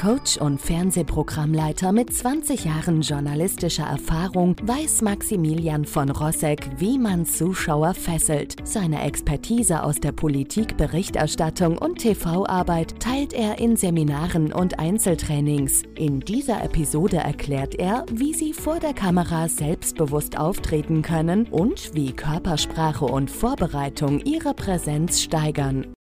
Coach und Fernsehprogrammleiter mit 20 Jahren journalistischer Erfahrung weiß Maximilian von Rossek, wie man Zuschauer fesselt. Seine Expertise aus der Politik, Berichterstattung und TV-Arbeit teilt er in Seminaren und Einzeltrainings. In dieser Episode erklärt er, wie Sie vor der Kamera selbstbewusst auftreten können und wie Körpersprache und Vorbereitung Ihre Präsenz steigern.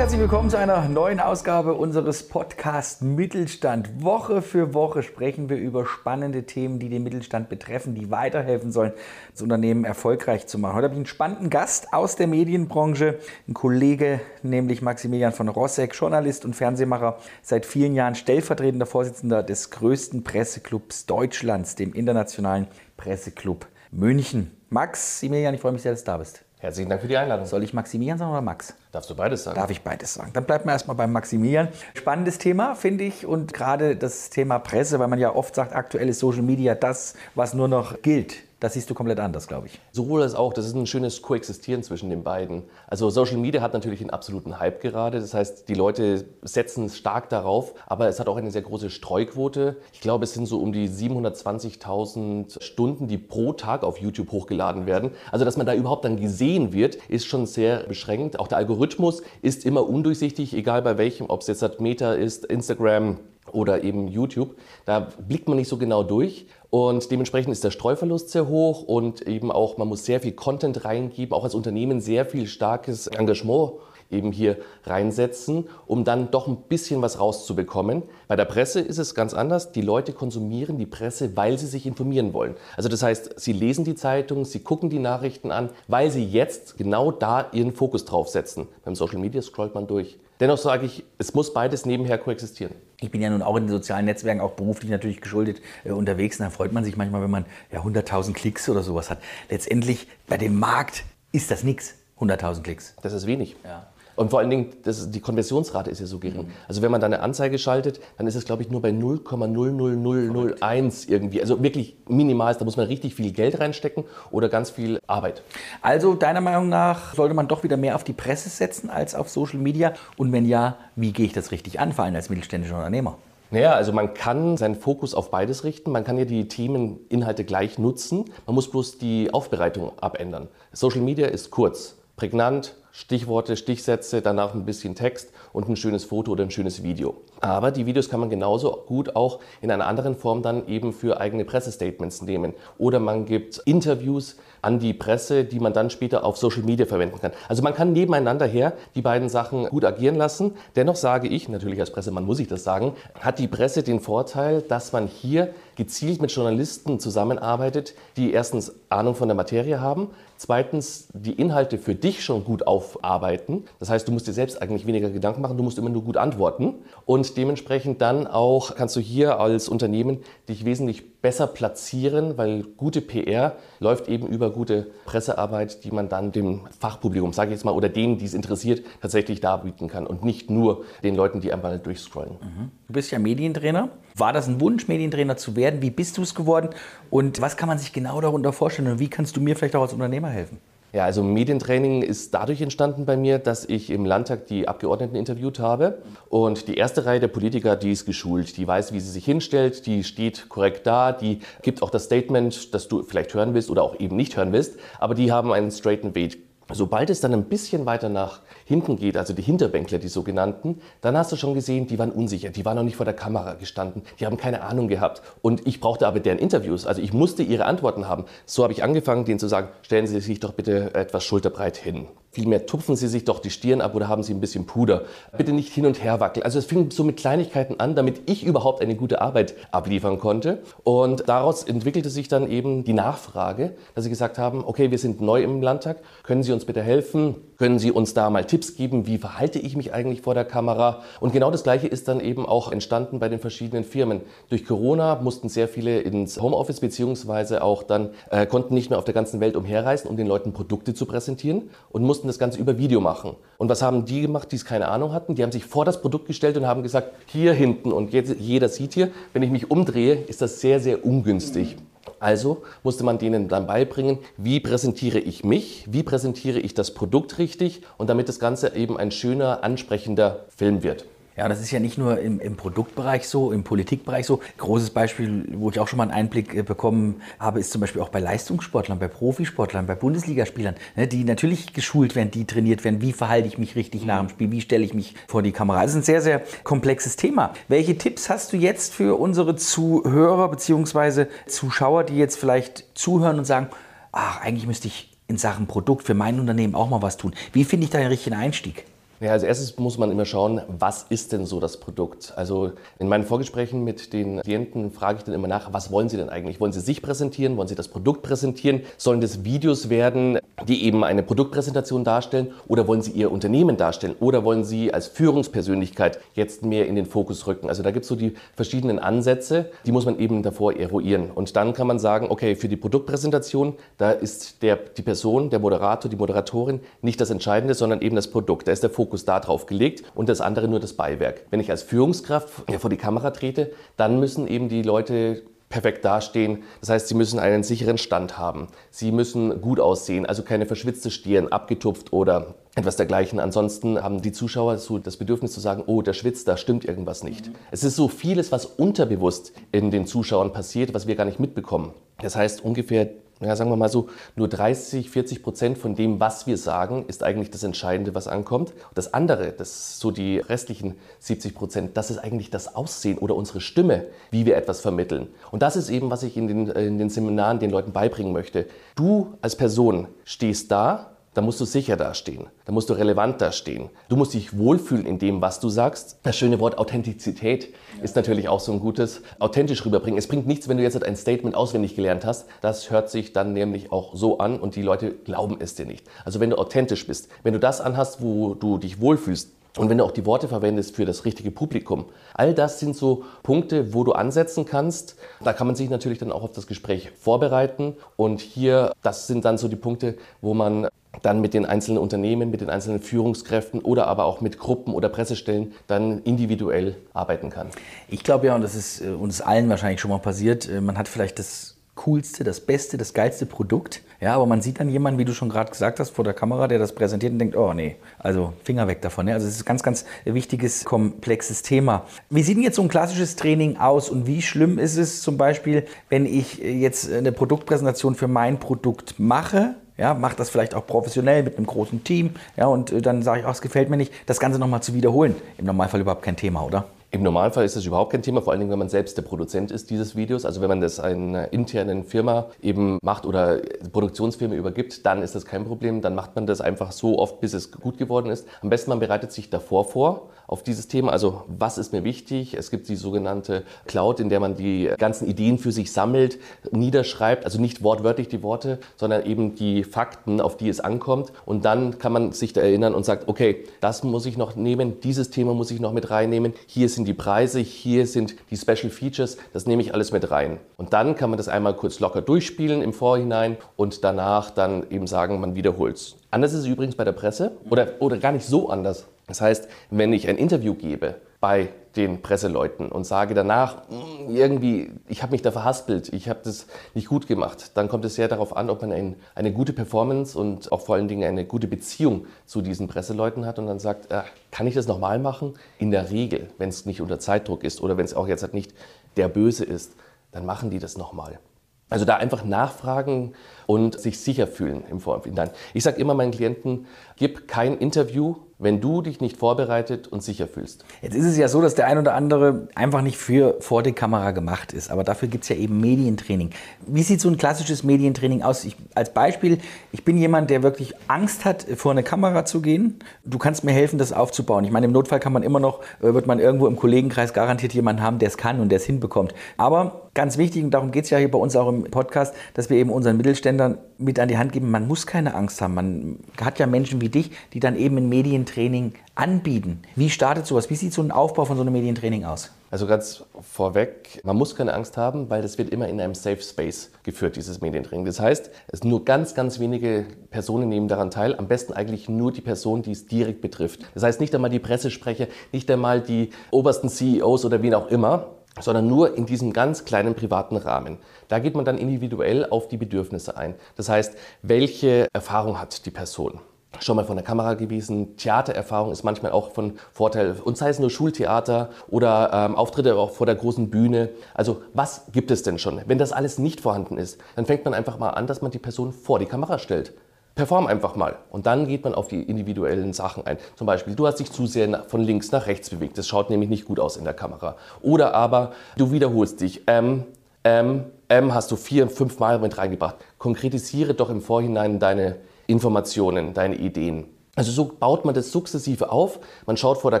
Herzlich willkommen zu einer neuen Ausgabe unseres Podcast Mittelstand. Woche für Woche sprechen wir über spannende Themen, die den Mittelstand betreffen, die weiterhelfen sollen, das Unternehmen erfolgreich zu machen. Heute habe ich einen spannenden Gast aus der Medienbranche, ein Kollege, nämlich Maximilian von Rossek, Journalist und Fernsehmacher, seit vielen Jahren stellvertretender Vorsitzender des größten Presseclubs Deutschlands, dem Internationalen Presseclub München. Maximilian, ich freue mich sehr, dass du da bist. Herzlichen Dank für die Einladung. Soll ich Maximilian sagen oder Max? Darfst du beides sagen? Darf ich beides sagen? Dann bleibt man erstmal beim Maximilian. Spannendes Thema, finde ich. Und gerade das Thema Presse, weil man ja oft sagt, aktuell ist Social Media das, was nur noch gilt. Das siehst du komplett anders, glaube ich. Sowohl als auch. Das ist ein schönes Koexistieren zwischen den beiden. Also Social Media hat natürlich einen absoluten Hype gerade. Das heißt, die Leute setzen stark darauf. Aber es hat auch eine sehr große Streuquote. Ich glaube, es sind so um die 720.000 Stunden, die pro Tag auf YouTube hochgeladen werden. Also, dass man da überhaupt dann gesehen wird, ist schon sehr beschränkt. Auch der Algorithmus ist immer undurchsichtig, egal bei welchem, ob es jetzt Meta ist, Instagram, oder eben YouTube. Da blickt man nicht so genau durch und dementsprechend ist der Streuverlust sehr hoch und eben auch, man muss sehr viel Content reingeben, auch als Unternehmen sehr viel starkes Engagement eben hier reinsetzen, um dann doch ein bisschen was rauszubekommen. Bei der Presse ist es ganz anders. Die Leute konsumieren die Presse, weil sie sich informieren wollen. Also das heißt, sie lesen die Zeitung, sie gucken die Nachrichten an, weil sie jetzt genau da ihren Fokus drauf setzen. Beim Social Media scrollt man durch. Dennoch sage ich, es muss beides nebenher koexistieren. Ich bin ja nun auch in den sozialen Netzwerken, auch beruflich natürlich geschuldet, äh, unterwegs. Und da freut man sich manchmal, wenn man ja 100.000 Klicks oder sowas hat. Letztendlich bei dem Markt ist das nichts. 100.000 Klicks. Das ist wenig. Ja. Und vor allen Dingen, das, die Konversionsrate ist ja so gering. Mhm. Also wenn man da eine Anzeige schaltet, dann ist es, glaube ich, nur bei 0,00001 irgendwie. Also wirklich minimal. Da muss man richtig viel Geld reinstecken oder ganz viel Arbeit. Also deiner Meinung nach sollte man doch wieder mehr auf die Presse setzen als auf Social Media? Und wenn ja, wie gehe ich das richtig an, vor allem als mittelständischer Unternehmer? Naja, also man kann seinen Fokus auf beides richten. Man kann ja die Themeninhalte gleich nutzen. Man muss bloß die Aufbereitung abändern. Social Media ist kurz, prägnant, Stichworte, Stichsätze, danach ein bisschen Text und ein schönes Foto oder ein schönes Video. Aber die Videos kann man genauso gut auch in einer anderen Form dann eben für eigene Pressestatements nehmen. Oder man gibt Interviews an die Presse, die man dann später auf Social Media verwenden kann. Also man kann nebeneinander her die beiden Sachen gut agieren lassen. Dennoch sage ich, natürlich als Pressemann muss ich das sagen, hat die Presse den Vorteil, dass man hier gezielt mit Journalisten zusammenarbeitet, die erstens Ahnung von der Materie haben, zweitens die Inhalte für dich schon gut aufarbeiten. Das heißt, du musst dir selbst eigentlich weniger Gedanken machen, du musst immer nur gut antworten und dementsprechend dann auch kannst du hier als Unternehmen dich wesentlich besser platzieren, weil gute PR läuft eben über gute Pressearbeit, die man dann dem Fachpublikum, sage ich jetzt mal, oder denen, die es interessiert, tatsächlich darbieten kann und nicht nur den Leuten, die einmal durchscrollen. Mhm. Du bist ja Medientrainer. War das ein Wunsch, Medientrainer zu werden? Wie bist du es geworden? Und was kann man sich genau darunter vorstellen? Und wie kannst du mir vielleicht auch als Unternehmer helfen? Ja, also Medientraining ist dadurch entstanden bei mir, dass ich im Landtag die Abgeordneten interviewt habe. Und die erste Reihe der Politiker, die ist geschult, die weiß, wie sie sich hinstellt, die steht korrekt da, die gibt auch das Statement, das du vielleicht hören willst oder auch eben nicht hören willst, aber die haben einen straighten Weg Sobald es dann ein bisschen weiter nach hinten geht, also die Hinterbänkler, die sogenannten, dann hast du schon gesehen, die waren unsicher, die waren noch nicht vor der Kamera gestanden, die haben keine Ahnung gehabt. Und ich brauchte aber deren Interviews, also ich musste ihre Antworten haben. So habe ich angefangen, denen zu sagen, stellen Sie sich doch bitte etwas schulterbreit hin. Vielmehr tupfen Sie sich doch die Stirn ab oder haben Sie ein bisschen Puder. Bitte nicht hin und her wackeln. Also es fing so mit Kleinigkeiten an, damit ich überhaupt eine gute Arbeit abliefern konnte. Und daraus entwickelte sich dann eben die Nachfrage, dass sie gesagt haben, okay, wir sind neu im Landtag, können Sie uns bitte helfen? Können Sie uns da mal Tipps geben? Wie verhalte ich mich eigentlich vor der Kamera? Und genau das Gleiche ist dann eben auch entstanden bei den verschiedenen Firmen. Durch Corona mussten sehr viele ins Homeoffice beziehungsweise auch dann äh, konnten nicht mehr auf der ganzen Welt umherreisen, um den Leuten Produkte zu präsentieren und mussten das Ganze über Video machen. Und was haben die gemacht, die es keine Ahnung hatten? Die haben sich vor das Produkt gestellt und haben gesagt, hier hinten und jetzt, jeder sieht hier, wenn ich mich umdrehe, ist das sehr, sehr ungünstig. Also musste man denen dann beibringen, wie präsentiere ich mich, wie präsentiere ich das Produkt richtig und damit das Ganze eben ein schöner, ansprechender Film wird. Ja, das ist ja nicht nur im, im, Produktbereich so, im Politikbereich so. Großes Beispiel, wo ich auch schon mal einen Einblick äh, bekommen habe, ist zum Beispiel auch bei Leistungssportlern, bei Profisportlern, bei Bundesligaspielern, ne, die natürlich geschult werden, die trainiert werden. Wie verhalte ich mich richtig nach dem Spiel? Wie stelle ich mich vor die Kamera? Das ist ein sehr, sehr komplexes Thema. Welche Tipps hast du jetzt für unsere Zuhörer bzw. Zuschauer, die jetzt vielleicht zuhören und sagen, ach, eigentlich müsste ich in Sachen Produkt für mein Unternehmen auch mal was tun. Wie finde ich da den richtigen Einstieg? Ja, als erstes muss man immer schauen, was ist denn so das Produkt? Also in meinen Vorgesprächen mit den Klienten frage ich dann immer nach, was wollen sie denn eigentlich? Wollen sie sich präsentieren? Wollen sie das Produkt präsentieren? Sollen das Videos werden, die eben eine Produktpräsentation darstellen? Oder wollen sie ihr Unternehmen darstellen? Oder wollen sie als Führungspersönlichkeit jetzt mehr in den Fokus rücken? Also da gibt es so die verschiedenen Ansätze, die muss man eben davor eruieren. Und dann kann man sagen, okay, für die Produktpräsentation, da ist der, die Person, der Moderator, die Moderatorin nicht das Entscheidende, sondern eben das Produkt. Da ist der Fokus Fokus darauf gelegt und das andere nur das Beiwerk. Wenn ich als Führungskraft vor die Kamera trete, dann müssen eben die Leute perfekt dastehen. Das heißt, sie müssen einen sicheren Stand haben. Sie müssen gut aussehen, also keine verschwitzte Stirn, abgetupft oder etwas dergleichen. Ansonsten haben die Zuschauer so das Bedürfnis zu sagen, oh, der schwitzt, da stimmt irgendwas nicht. Mhm. Es ist so vieles, was unterbewusst in den Zuschauern passiert, was wir gar nicht mitbekommen. Das heißt, ungefähr ja, sagen wir mal so, nur 30, 40 Prozent von dem, was wir sagen, ist eigentlich das Entscheidende, was ankommt. Das andere, das so die restlichen 70 Prozent, das ist eigentlich das Aussehen oder unsere Stimme, wie wir etwas vermitteln. Und das ist eben, was ich in den, in den Seminaren den Leuten beibringen möchte. Du als Person stehst da da musst du sicher dastehen. Da musst du relevant dastehen. Du musst dich wohlfühlen in dem, was du sagst. Das schöne Wort Authentizität ist natürlich auch so ein gutes. Authentisch rüberbringen. Es bringt nichts, wenn du jetzt ein Statement auswendig gelernt hast. Das hört sich dann nämlich auch so an und die Leute glauben es dir nicht. Also wenn du authentisch bist, wenn du das anhast, wo du dich wohlfühlst, und wenn du auch die Worte verwendest für das richtige Publikum. All das sind so Punkte, wo du ansetzen kannst. Da kann man sich natürlich dann auch auf das Gespräch vorbereiten. Und hier, das sind dann so die Punkte, wo man dann mit den einzelnen Unternehmen, mit den einzelnen Führungskräften oder aber auch mit Gruppen oder Pressestellen dann individuell arbeiten kann. Ich glaube ja, und das ist äh, uns allen wahrscheinlich schon mal passiert, äh, man hat vielleicht das coolste, das beste, das geilste Produkt. Ja, aber man sieht dann jemanden, wie du schon gerade gesagt hast, vor der Kamera, der das präsentiert und denkt, oh nee, also Finger weg davon. Ja. Also es ist ein ganz, ganz wichtiges, komplexes Thema. Wie sieht denn jetzt so ein klassisches Training aus und wie schlimm ist es zum Beispiel, wenn ich jetzt eine Produktpräsentation für mein Produkt mache? Ja, mache das vielleicht auch professionell mit einem großen Team. Ja, und äh, dann sage ich, ach, es gefällt mir nicht. Das Ganze nochmal zu wiederholen. Im Normalfall überhaupt kein Thema, oder? Im Normalfall ist das überhaupt kein Thema, vor allen Dingen, wenn man selbst der Produzent ist dieses Videos. Also wenn man das einer internen Firma eben macht oder Produktionsfirma übergibt, dann ist das kein Problem. Dann macht man das einfach so oft, bis es gut geworden ist. Am besten man bereitet sich davor vor auf dieses Thema. Also was ist mir wichtig? Es gibt die sogenannte Cloud, in der man die ganzen Ideen für sich sammelt, niederschreibt. Also nicht wortwörtlich die Worte, sondern eben die Fakten, auf die es ankommt. Und dann kann man sich da erinnern und sagt, okay, das muss ich noch nehmen, dieses Thema muss ich noch mit reinnehmen. Hier sind sind die Preise, hier sind die Special Features, das nehme ich alles mit rein. Und dann kann man das einmal kurz locker durchspielen im Vorhinein und danach dann eben sagen, man wiederholt es. Anders ist es übrigens bei der Presse oder, oder gar nicht so anders. Das heißt, wenn ich ein Interview gebe bei den Presseleuten und sage danach, hm, irgendwie, ich habe mich da verhaspelt, ich habe das nicht gut gemacht, dann kommt es sehr darauf an, ob man ein, eine gute Performance und auch vor allen Dingen eine gute Beziehung zu diesen Presseleuten hat und dann sagt, äh, kann ich das nochmal machen? In der Regel, wenn es nicht unter Zeitdruck ist oder wenn es auch jetzt halt nicht der Böse ist, dann machen die das nochmal. Also da einfach nachfragen und sich sicher fühlen im Vorhinein. Ich sage immer meinen Klienten, gib kein Interview wenn du dich nicht vorbereitet und sicher fühlst. Jetzt ist es ja so, dass der ein oder andere einfach nicht für vor der Kamera gemacht ist. Aber dafür gibt es ja eben Medientraining. Wie sieht so ein klassisches Medientraining aus? Ich, als Beispiel, ich bin jemand, der wirklich Angst hat, vor eine Kamera zu gehen. Du kannst mir helfen, das aufzubauen. Ich meine, im Notfall kann man immer noch, äh, wird man irgendwo im Kollegenkreis garantiert jemanden haben, der es kann und der es hinbekommt. Aber ganz wichtig, und darum geht es ja hier bei uns auch im Podcast, dass wir eben unseren Mittelständlern mit an die Hand geben, man muss keine Angst haben. Man hat ja Menschen wie dich, die dann eben ein Medientraining anbieten. Wie startet sowas? Wie sieht so ein Aufbau von so einem Medientraining aus? Also ganz vorweg, man muss keine Angst haben, weil das wird immer in einem Safe Space geführt, dieses Medientraining. Das heißt, es nur ganz, ganz wenige Personen nehmen daran teil. Am besten eigentlich nur die Person, die es direkt betrifft. Das heißt nicht einmal die Pressesprecher, nicht einmal die obersten CEOs oder wen auch immer, sondern nur in diesem ganz kleinen privaten Rahmen. Da geht man dann individuell auf die Bedürfnisse ein. Das heißt, welche Erfahrung hat die Person? Schon mal von der Kamera gewesen. Theatererfahrung ist manchmal auch von Vorteil. Und sei es nur Schultheater oder ähm, Auftritte auch vor der großen Bühne. Also was gibt es denn schon? Wenn das alles nicht vorhanden ist, dann fängt man einfach mal an, dass man die Person vor die Kamera stellt. Perform einfach mal. Und dann geht man auf die individuellen Sachen ein. Zum Beispiel, du hast dich zu sehr von links nach rechts bewegt. Das schaut nämlich nicht gut aus in der Kamera. Oder aber du wiederholst dich. Ähm, ähm, ähm hast du vier, fünf Mal mit reingebracht. Konkretisiere doch im Vorhinein deine Informationen, deine Ideen. Also so baut man das sukzessive auf. Man schaut vor der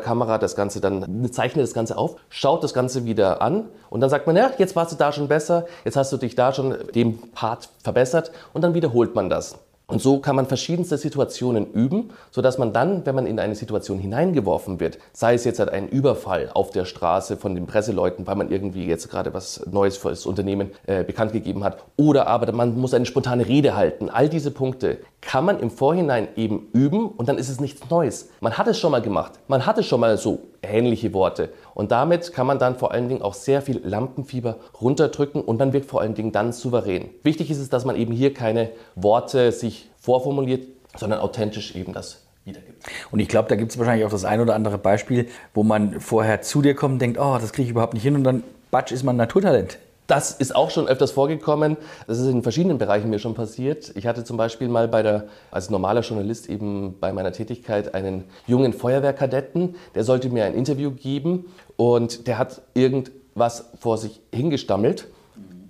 Kamera das Ganze dann, zeichnet das Ganze auf, schaut das Ganze wieder an und dann sagt man, ja, jetzt warst du da schon besser, jetzt hast du dich da schon dem Part verbessert und dann wiederholt man das. Und so kann man verschiedenste Situationen üben, sodass man dann, wenn man in eine Situation hineingeworfen wird, sei es jetzt ein Überfall auf der Straße von den Presseleuten, weil man irgendwie jetzt gerade was Neues für das Unternehmen äh, bekannt gegeben hat, oder aber man muss eine spontane Rede halten. All diese Punkte kann man im Vorhinein eben üben und dann ist es nichts Neues. Man hat es schon mal gemacht, man hatte schon mal so ähnliche Worte. Und damit kann man dann vor allen Dingen auch sehr viel Lampenfieber runterdrücken und man wirkt vor allen Dingen dann souverän. Wichtig ist es, dass man eben hier keine Worte sich vorformuliert, sondern authentisch eben das wiedergibt. Und ich glaube, da gibt es wahrscheinlich auch das ein oder andere Beispiel, wo man vorher zu dir kommt und denkt, oh, das kriege ich überhaupt nicht hin und dann, batsch, ist man Naturtalent. Das ist auch schon öfters vorgekommen. Das ist in verschiedenen Bereichen mir schon passiert. Ich hatte zum Beispiel mal bei der, als normaler Journalist eben bei meiner Tätigkeit einen jungen Feuerwehrkadetten, der sollte mir ein Interview geben und der hat irgendwas vor sich hingestammelt.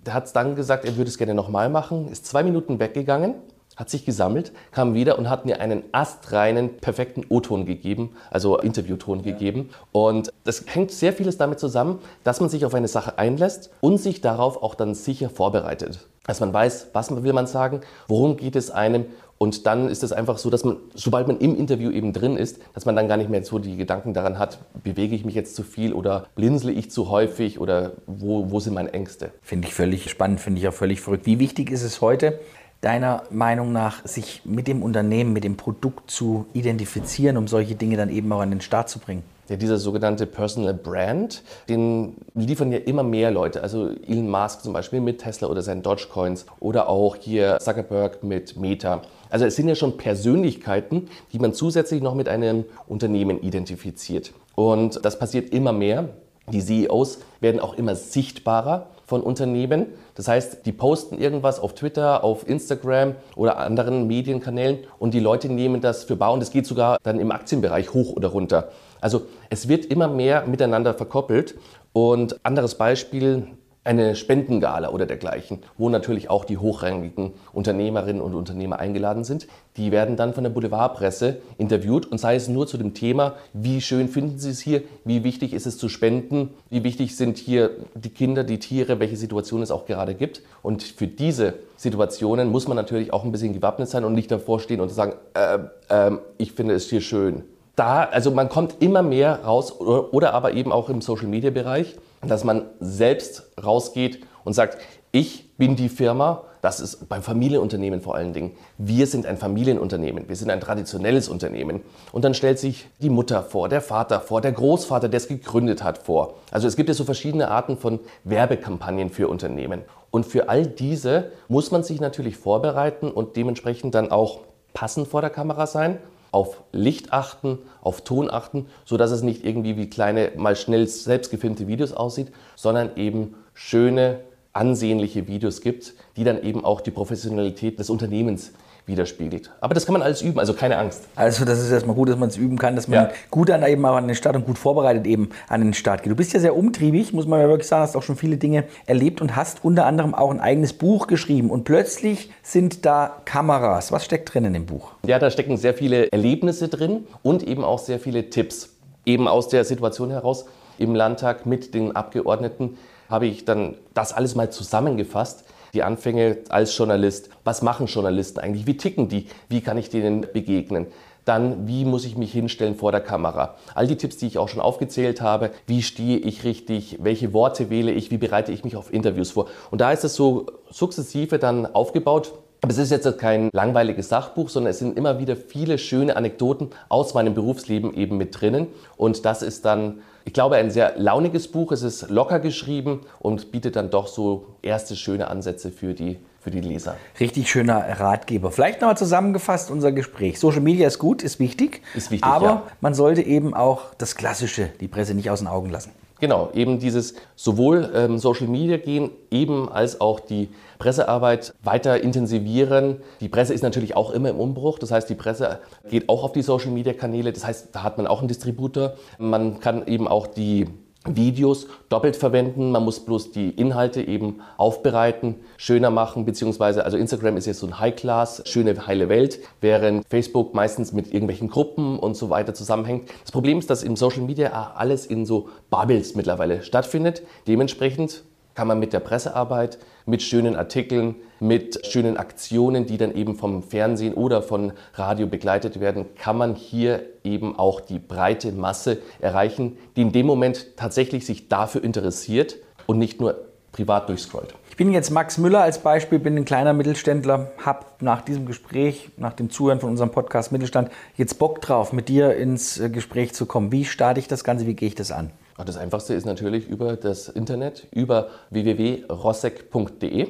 Der hat dann gesagt, er würde es gerne nochmal machen, ist zwei Minuten weggegangen hat sich gesammelt, kam wieder und hat mir einen astreinen, perfekten O-Ton gegeben, also Interviewton ja. gegeben. Und das hängt sehr vieles damit zusammen, dass man sich auf eine Sache einlässt und sich darauf auch dann sicher vorbereitet. Dass man weiß, was will man sagen, worum geht es einem und dann ist es einfach so, dass man, sobald man im Interview eben drin ist, dass man dann gar nicht mehr so die Gedanken daran hat, bewege ich mich jetzt zu viel oder blinzle ich zu häufig oder wo, wo sind meine Ängste. Finde ich völlig spannend, finde ich auch völlig verrückt. Wie wichtig ist es heute, deiner Meinung nach, sich mit dem Unternehmen, mit dem Produkt zu identifizieren, um solche Dinge dann eben auch an den Start zu bringen? Ja, dieser sogenannte Personal Brand, den liefern ja immer mehr Leute. Also Elon Musk zum Beispiel mit Tesla oder seinen Dogecoins oder auch hier Zuckerberg mit Meta. Also es sind ja schon Persönlichkeiten, die man zusätzlich noch mit einem Unternehmen identifiziert. Und das passiert immer mehr. Die CEOs werden auch immer sichtbarer von Unternehmen. Das heißt, die posten irgendwas auf Twitter, auf Instagram oder anderen Medienkanälen und die Leute nehmen das für bar und es geht sogar dann im Aktienbereich hoch oder runter. Also es wird immer mehr miteinander verkoppelt. Und anderes Beispiel, eine Spendengala oder dergleichen, wo natürlich auch die hochrangigen Unternehmerinnen und Unternehmer eingeladen sind. Die werden dann von der Boulevardpresse interviewt und sei es nur zu dem Thema, wie schön finden Sie es hier, wie wichtig ist es zu spenden, wie wichtig sind hier die Kinder, die Tiere, welche Situation es auch gerade gibt. Und für diese Situationen muss man natürlich auch ein bisschen gewappnet sein und nicht davor stehen und sagen, äh, äh, ich finde es hier schön. Da, also man kommt immer mehr raus oder, oder aber eben auch im Social-Media-Bereich dass man selbst rausgeht und sagt, ich bin die Firma, das ist beim Familienunternehmen vor allen Dingen. Wir sind ein Familienunternehmen, wir sind ein traditionelles Unternehmen. Und dann stellt sich die Mutter vor, der Vater vor, der Großvater, der es gegründet hat, vor. Also es gibt ja so verschiedene Arten von Werbekampagnen für Unternehmen. Und für all diese muss man sich natürlich vorbereiten und dementsprechend dann auch passend vor der Kamera sein auf Licht achten, auf Ton achten, sodass es nicht irgendwie wie kleine, mal schnell selbst gefilmte Videos aussieht, sondern eben schöne, ansehnliche Videos gibt, die dann eben auch die Professionalität des Unternehmens widerspiegelt. Aber das kann man alles üben, also keine Angst. Also das ist erstmal gut, dass man es üben kann, dass man Ja. gut dann eben an den Start und gut vorbereitet eben an den Start geht. Du bist ja sehr umtriebig, muss man ja wirklich sagen, hast auch schon viele Dinge erlebt und hast unter anderem auch ein eigenes Buch geschrieben. Und plötzlich sind da Kameras. Was steckt drin in dem Buch? Ja, da stecken sehr viele Erlebnisse drin und eben auch sehr viele Tipps. Eben aus der Situation heraus im Landtag mit den Abgeordneten habe ich dann das alles mal zusammengefasst. Die Anfänge als Journalist. Was machen Journalisten eigentlich? Wie ticken die? Wie kann ich denen begegnen? Dann, wie muss ich mich hinstellen vor der Kamera? All die Tipps, die ich auch schon aufgezählt habe. Wie stehe ich richtig? Welche Worte wähle ich? Wie bereite ich mich auf Interviews vor? Und da ist es so sukzessive dann aufgebaut. Aber es ist jetzt kein langweiliges Sachbuch, sondern es sind immer wieder viele schöne Anekdoten aus meinem Berufsleben eben mit drinnen. Und das ist dann, ich glaube, ein sehr launiges Buch. Es ist locker geschrieben und bietet dann doch so erste schöne Ansätze für die, für die Leser. Richtig schöner Ratgeber. Vielleicht nochmal zusammengefasst unser Gespräch. Social Media ist gut, ist wichtig. Ist wichtig, Aber ja. man sollte eben auch das Klassische, die Presse nicht aus den Augen lassen. Genau, eben dieses sowohl ähm, Social Media gehen, eben als auch die Pressearbeit weiter intensivieren. Die Presse ist natürlich auch immer im Umbruch, das heißt, die Presse geht auch auf die Social Media Kanäle, das heißt, da hat man auch einen Distributor. Man kann eben auch die Videos doppelt verwenden. Man muss bloß die Inhalte eben aufbereiten, schöner machen, beziehungsweise, also Instagram ist jetzt so ein High-Class, schöne, heile Welt, während Facebook meistens mit irgendwelchen Gruppen und so weiter zusammenhängt. Das Problem ist, dass im Social Media alles in so Bubbles mittlerweile stattfindet. Dementsprechend kann man mit der Pressearbeit, mit schönen Artikeln, mit schönen Aktionen, die dann eben vom Fernsehen oder von Radio begleitet werden, kann man hier eben auch die breite Masse erreichen, die in dem Moment tatsächlich sich dafür interessiert und nicht nur privat durchscrollt. Ich bin jetzt Max Müller als Beispiel, bin ein kleiner Mittelständler, habe nach diesem Gespräch, nach dem Zuhören von unserem Podcast Mittelstand, jetzt Bock drauf, mit dir ins äh, Gespräch zu kommen. Wie starte ich das Ganze, wie gehe ich das an? Das einfachste ist natürlich über das Internet, über www.rossek.de.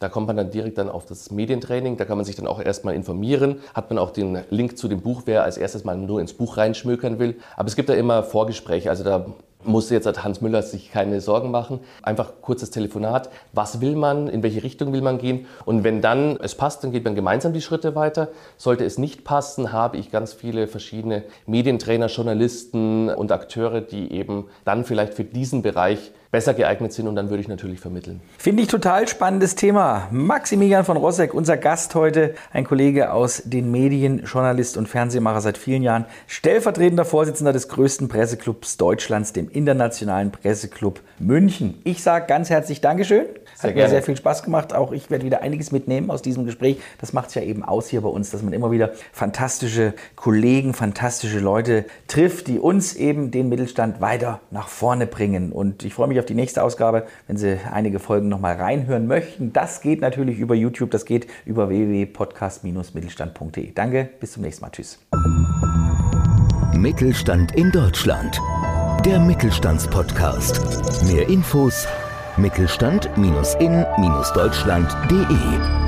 Da kommt man dann direkt dann auf das Medientraining, da kann man sich dann auch erstmal informieren, hat man auch den Link zu dem Buch, wer als erstes mal nur ins Buch reinschmökern will. Aber es gibt da immer Vorgespräche, also da muss jetzt Hans Müller sich keine Sorgen machen. Einfach kurzes Telefonat. Was will man? In welche Richtung will man gehen? Und wenn dann es passt, dann geht man gemeinsam die Schritte weiter. Sollte es nicht passen, habe ich ganz viele verschiedene Medientrainer, Journalisten und Akteure, die eben dann vielleicht für diesen Bereich besser geeignet sind und dann würde ich natürlich vermitteln. Finde ich total spannendes Thema. Maximilian von Rossek, unser Gast heute, ein Kollege aus den Medien, Journalist und Fernsehmacher seit vielen Jahren, stellvertretender Vorsitzender des größten Presseclubs Deutschlands, dem Internationalen Presseclub München. Ich sage ganz herzlich Dankeschön. Sehr Hat mir gerne. sehr viel Spaß gemacht. Auch ich werde wieder einiges mitnehmen aus diesem Gespräch. Das macht es ja eben aus hier bei uns, dass man immer wieder fantastische Kollegen, fantastische Leute trifft, die uns eben den Mittelstand weiter nach vorne bringen. Und ich freue mich auf die nächste Ausgabe, wenn Sie einige Folgen nochmal reinhören möchten. Das geht natürlich über YouTube, das geht über www.podcast-mittelstand.de. Danke, bis zum nächsten Mal. Tschüss. Mittelstand in Deutschland. Der Mittelstandspodcast. Mehr Infos mittelstand-in-deutschland.de